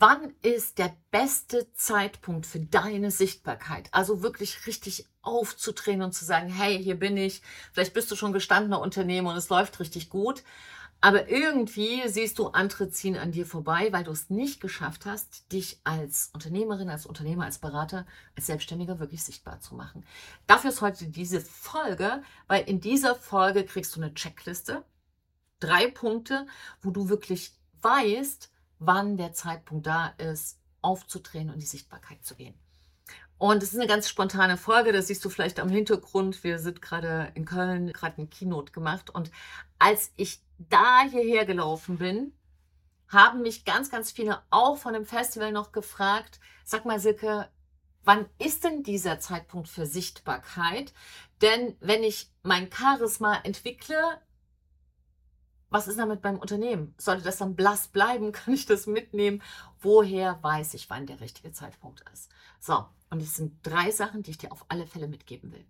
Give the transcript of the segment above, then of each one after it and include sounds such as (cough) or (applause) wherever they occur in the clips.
Wann ist der beste Zeitpunkt für deine Sichtbarkeit? Also wirklich richtig aufzudrehen und zu sagen, hey, hier bin ich. Vielleicht bist du schon gestandener Unternehmer und es läuft richtig gut. Aber irgendwie siehst du, andere ziehen an dir vorbei, weil du es nicht geschafft hast, dich als Unternehmerin, als Unternehmer, als Berater, als Selbstständiger wirklich sichtbar zu machen. Dafür ist heute diese Folge, weil in dieser Folge kriegst du eine Checkliste, drei Punkte, wo du wirklich weißt, wann der Zeitpunkt da ist, aufzudrehen und die Sichtbarkeit zu gehen. Und es ist eine ganz spontane Folge, das siehst du vielleicht am Hintergrund. Wir sind gerade in Köln, gerade ein Keynote gemacht. Und als ich da hierher gelaufen bin, haben mich ganz, ganz viele auch von dem Festival noch gefragt, sag mal Silke, wann ist denn dieser Zeitpunkt für Sichtbarkeit? Denn wenn ich mein Charisma entwickle, was ist damit beim Unternehmen? Sollte das dann blass bleiben? (laughs) Kann ich das mitnehmen? Woher weiß ich, wann der richtige Zeitpunkt ist? So, und es sind drei Sachen, die ich dir auf alle Fälle mitgeben will.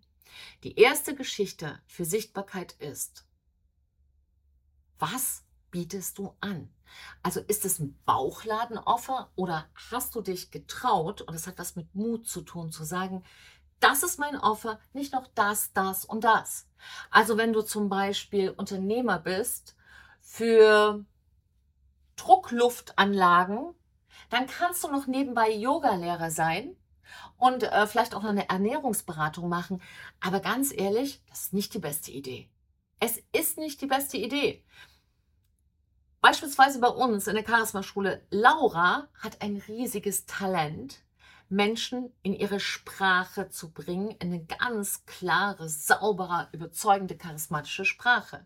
Die erste Geschichte für Sichtbarkeit ist, was bietest du an? Also ist es ein Bauchladenoffer oder hast du dich getraut, und es hat was mit Mut zu tun, zu sagen, das ist mein Offer, nicht noch das, das und das. Also wenn du zum Beispiel Unternehmer bist für Druckluftanlagen, dann kannst du noch nebenbei Yogalehrer sein und äh, vielleicht auch noch eine Ernährungsberatung machen. Aber ganz ehrlich, das ist nicht die beste Idee. Es ist nicht die beste Idee. Beispielsweise bei uns in der Charisma-Schule, Laura hat ein riesiges Talent, Menschen in ihre Sprache zu bringen, in eine ganz klare, saubere, überzeugende, charismatische Sprache.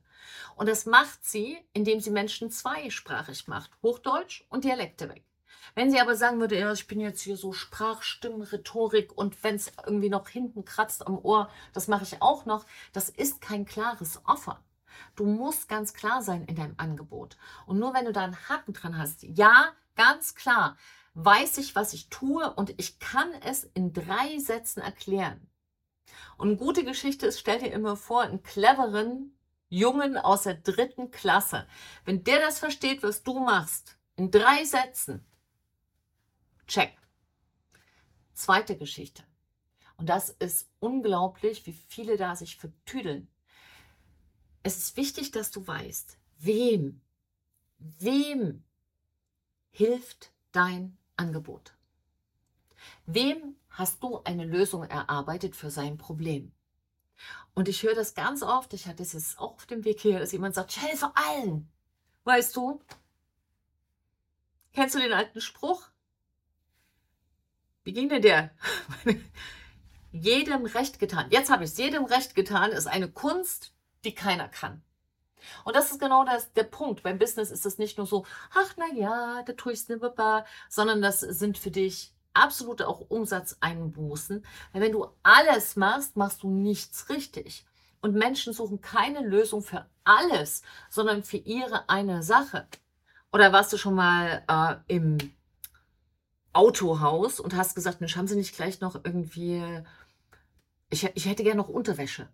Und das macht sie, indem sie Menschen zweisprachig macht, Hochdeutsch und Dialekte weg. Wenn sie aber sagen würde, ja, ich bin jetzt hier so Sprachstimmen, Rhetorik und wenn es irgendwie noch hinten kratzt am Ohr, das mache ich auch noch, das ist kein klares Offer. Du musst ganz klar sein in deinem Angebot. Und nur wenn du da einen Haken dran hast, ja, ganz klar, weiß ich, was ich tue und ich kann es in drei Sätzen erklären. Und eine gute Geschichte ist, stell dir immer vor, einen cleveren Jungen aus der dritten Klasse. Wenn der das versteht, was du machst, in drei Sätzen, check. Zweite Geschichte. Und das ist unglaublich, wie viele da sich vertüdeln es ist wichtig, dass du weißt, wem, wem hilft dein Angebot? Wem hast du eine Lösung erarbeitet für sein Problem? Und ich höre das ganz oft, ich hatte es jetzt auch auf dem Weg hier, dass jemand sagt, ich helfe allen. Weißt du? Kennst du den alten Spruch? Wie ging denn der? (laughs) jedem Recht getan. Jetzt habe ich es. Jedem Recht getan ist eine Kunst, die keiner kann. Und das ist genau das, der Punkt. Beim Business ist es nicht nur so, ach na ja, da tue ich es nicht, sondern das sind für dich absolute auch Umsatzeinbußen. Weil wenn du alles machst, machst du nichts richtig. Und Menschen suchen keine Lösung für alles, sondern für ihre eine Sache. Oder warst du schon mal äh, im Autohaus und hast gesagt, Mensch, haben Sie nicht gleich noch irgendwie, ich, ich hätte gerne noch Unterwäsche.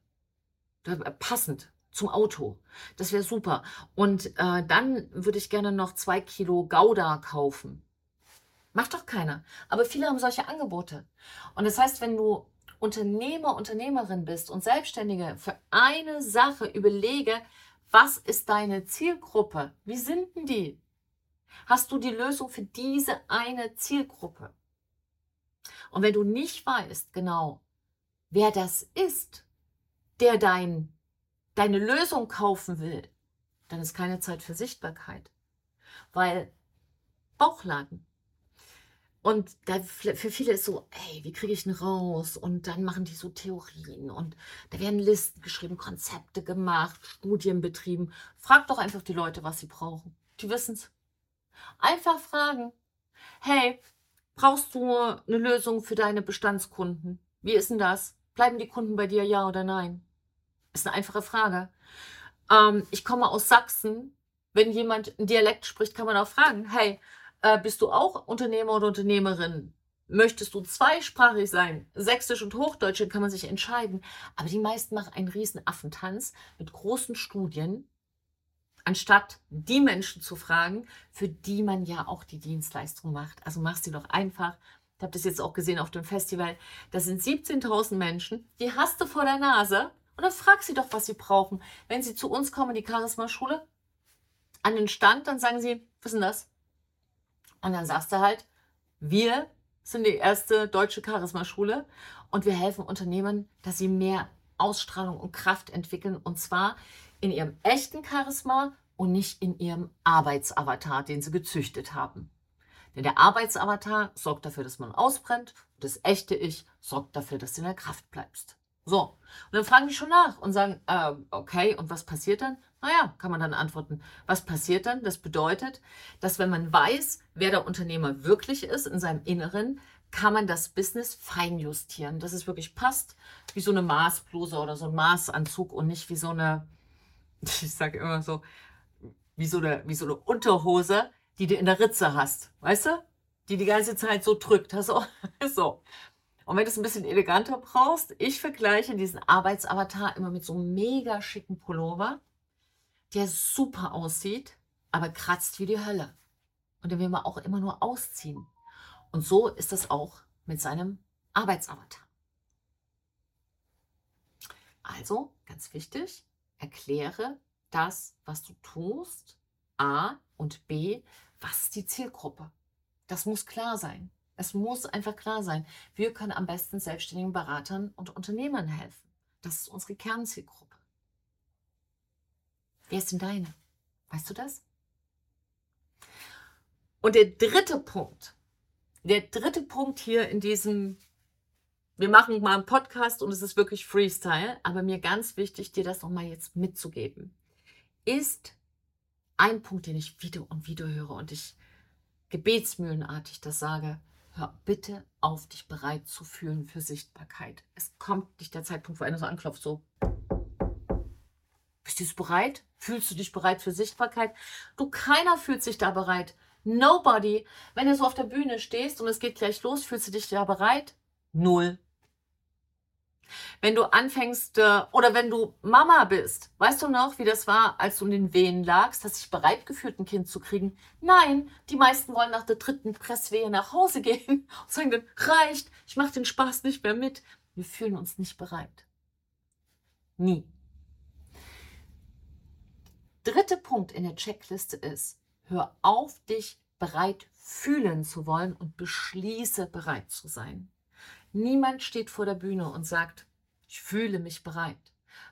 Äh, passend zum Auto. Das wäre super. Und äh, dann würde ich gerne noch zwei Kilo Gouda kaufen. Macht doch keiner. Aber viele haben solche Angebote. Und das heißt, wenn du Unternehmer, Unternehmerin bist und Selbstständige für eine Sache überlege, was ist deine Zielgruppe? Wie sind denn die? Hast du die Lösung für diese eine Zielgruppe? Und wenn du nicht weißt genau, wer das ist, der dein, deine Lösung kaufen will, dann ist keine Zeit für Sichtbarkeit. Weil Bauchladen. Und da, für viele ist so, ey, wie kriege ich ihn raus? Und dann machen die so Theorien und da werden Listen geschrieben, Konzepte gemacht, Studien betrieben. Frag doch einfach die Leute, was sie brauchen. Die wissen es. Einfach fragen. Hey, brauchst du eine Lösung für deine Bestandskunden? Wie ist denn das? Bleiben die Kunden bei dir, ja oder nein? Ist eine einfache Frage. Ähm, ich komme aus Sachsen. Wenn jemand einen Dialekt spricht, kann man auch fragen, hey, äh, bist du auch Unternehmer oder Unternehmerin? Möchtest du zweisprachig sein? Sächsisch und Hochdeutsch, kann man sich entscheiden. Aber die meisten machen einen riesen Affentanz mit großen Studien. anstatt die Menschen zu fragen, für die man ja auch die Dienstleistung macht. Also mach sie doch einfach. Ich habe das jetzt auch gesehen auf dem Festival. Das sind 17.000 Menschen, die hast du vor der Nase und dann frag sie doch, was sie brauchen. Wenn sie zu uns kommen, die Charisma-Schule, an den Stand, dann sagen sie, was ist das? Und dann sagst du halt, wir sind die erste deutsche Charisma-Schule und wir helfen Unternehmen, dass sie mehr Ausstrahlung und Kraft entwickeln und zwar in ihrem echten Charisma und nicht in ihrem Arbeitsavatar, den sie gezüchtet haben. Denn der Arbeitsavatar sorgt dafür, dass man ausbrennt und das echte Ich sorgt dafür, dass du in der Kraft bleibst. So, und dann fragen die schon nach und sagen, äh, okay, und was passiert dann? Naja, kann man dann antworten, was passiert dann? Das bedeutet, dass wenn man weiß, wer der Unternehmer wirklich ist in seinem Inneren, kann man das Business feinjustieren, dass es wirklich passt, wie so eine Maßbluse oder so ein Maßanzug und nicht wie so eine, (laughs) ich sage immer so, wie so, eine, wie so eine Unterhose, die du in der Ritze hast, weißt du? Die die ganze Zeit so drückt. Hast (laughs) du? so. Und wenn du es ein bisschen eleganter brauchst, ich vergleiche diesen Arbeitsavatar immer mit so einem mega schicken Pullover, der super aussieht, aber kratzt wie die Hölle. Und den will man auch immer nur ausziehen. Und so ist das auch mit seinem Arbeitsavatar. Also, ganz wichtig, erkläre das, was du tust, A und B, was ist die Zielgruppe. Das muss klar sein. Es muss einfach klar sein. Wir können am besten selbstständigen Beratern und Unternehmern helfen. Das ist unsere Kernzielgruppe. Wer ist denn deine? Weißt du das? Und der dritte Punkt, der dritte Punkt hier in diesem, wir machen mal einen Podcast und es ist wirklich Freestyle, aber mir ganz wichtig, dir das nochmal jetzt mitzugeben, ist ein Punkt, den ich wieder und wieder höre und ich gebetsmühlenartig das sage, hör bitte auf, dich bereit zu fühlen für Sichtbarkeit. Es kommt nicht der Zeitpunkt, wo einer so anklopft, so. Bist du bereit? Fühlst du dich bereit für Sichtbarkeit? Du, keiner fühlt sich da bereit. Nobody. Wenn du so auf der Bühne stehst und es geht gleich los, fühlst du dich da bereit? Null. Wenn du anfängst äh, oder wenn du Mama bist, weißt du noch, wie das war, als du in den Wehen lagst? Hast dich bereit gefühlt, ein Kind zu kriegen? Nein, die meisten wollen nach der dritten Presswehe nach Hause gehen (laughs) und sagen dann, reicht, ich mache den Spaß nicht mehr mit. Wir fühlen uns nicht bereit. Nie. Dritter Punkt in der Checkliste ist, Hör auf, dich bereit fühlen zu wollen und beschließe bereit zu sein. Niemand steht vor der Bühne und sagt, ich fühle mich bereit,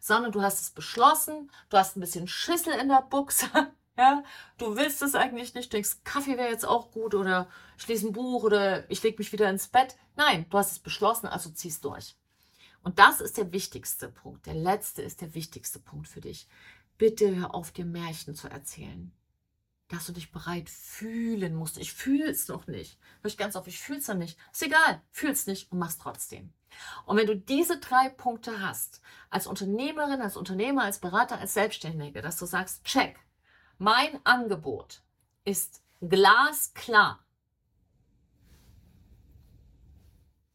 sondern du hast es beschlossen, du hast ein bisschen Schüssel in der Buchse, (laughs) ja, du willst es eigentlich nicht, denkst, Kaffee wäre jetzt auch gut oder ich lese ein Buch oder ich lege mich wieder ins Bett. Nein, du hast es beschlossen, also ziehst durch. Und das ist der wichtigste Punkt. Der letzte ist der wichtigste Punkt für dich. Bitte hör auf, dir Märchen zu erzählen dass du dich bereit fühlen musst. Ich fühle es noch nicht. Hör ich ganz auf, ich fühle es noch nicht. Ist egal, fühlst nicht und machst trotzdem. Und wenn du diese drei Punkte hast, als Unternehmerin, als Unternehmer, als Berater, als Selbstständige, dass du sagst, check, mein Angebot ist glasklar.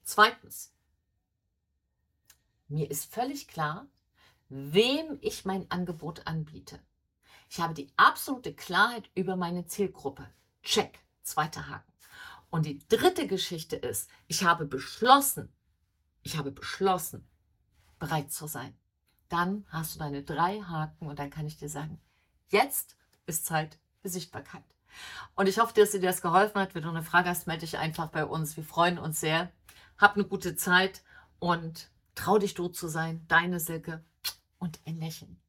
Zweitens, mir ist völlig klar, wem ich mein Angebot anbiete. Ich habe die absolute Klarheit über meine Zielgruppe. Check. Zweiter Haken. Und die dritte Geschichte ist, ich habe beschlossen, ich habe beschlossen, bereit zu sein. Dann hast du deine drei Haken und dann kann ich dir sagen, jetzt ist Zeit für Sichtbarkeit. Und ich hoffe, dass dir das geholfen hat. Wenn du eine Frage hast, melde dich einfach bei uns. Wir freuen uns sehr. Hab eine gute Zeit und trau dich du zu sein. Deine Silke und ein Lächeln.